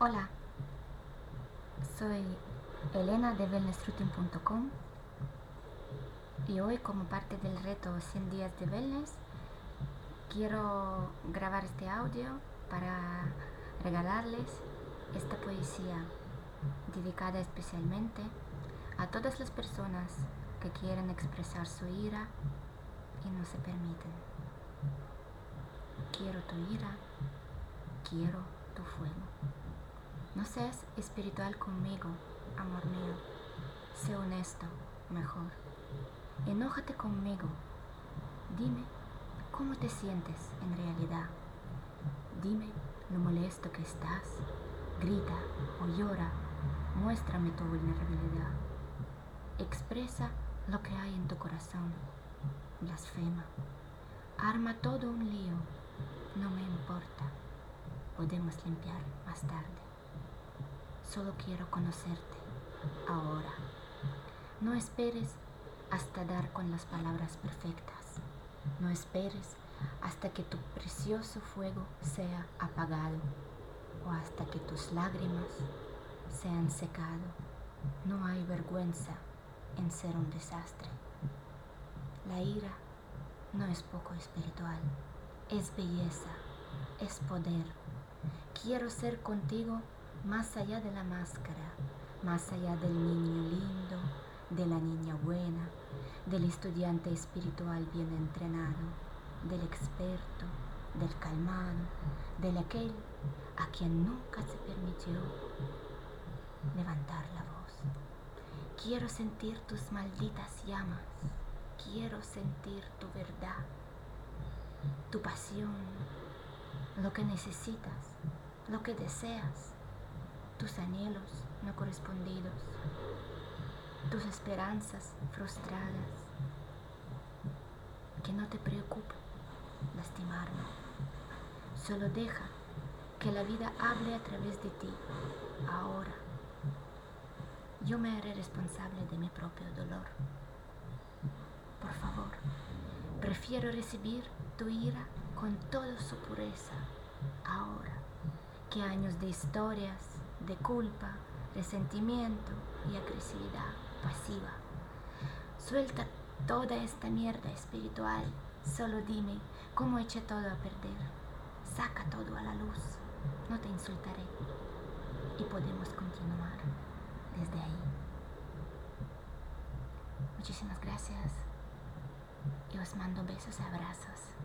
Hola, soy Elena de wellnessroutine.com y hoy como parte del reto 100 días de wellness quiero grabar este audio para regalarles esta poesía dedicada especialmente a todas las personas que quieren expresar su ira y no se permiten. Quiero tu ira, quiero tu fuego. No seas espiritual conmigo, amor mío. Sé honesto, mejor. Enójate conmigo. Dime cómo te sientes en realidad. Dime lo molesto que estás. Grita o llora. Muéstrame tu vulnerabilidad. Expresa lo que hay en tu corazón. Blasfema. Arma todo un lío. No me importa. Podemos limpiar más tarde. Solo quiero conocerte ahora. No esperes hasta dar con las palabras perfectas. No esperes hasta que tu precioso fuego sea apagado o hasta que tus lágrimas se han secado. No hay vergüenza en ser un desastre. La ira no es poco espiritual, es belleza, es poder. Quiero ser contigo más allá de la máscara, más allá del niño lindo, de la niña buena, del estudiante espiritual bien entrenado, del experto, del calmado, del aquel a quien nunca se permitió levantar la voz. Quiero sentir tus malditas llamas, quiero sentir tu verdad, tu pasión, lo que necesitas, lo que deseas tus anhelos no correspondidos, tus esperanzas frustradas. Que no te preocupe lastimarme. Solo deja que la vida hable a través de ti ahora. Yo me haré responsable de mi propio dolor. Por favor, prefiero recibir tu ira con toda su pureza ahora que años de historias de culpa, resentimiento y agresividad pasiva. Suelta toda esta mierda espiritual. Solo dime cómo eché todo a perder. Saca todo a la luz. No te insultaré. Y podemos continuar desde ahí. Muchísimas gracias. Y os mando besos y abrazos.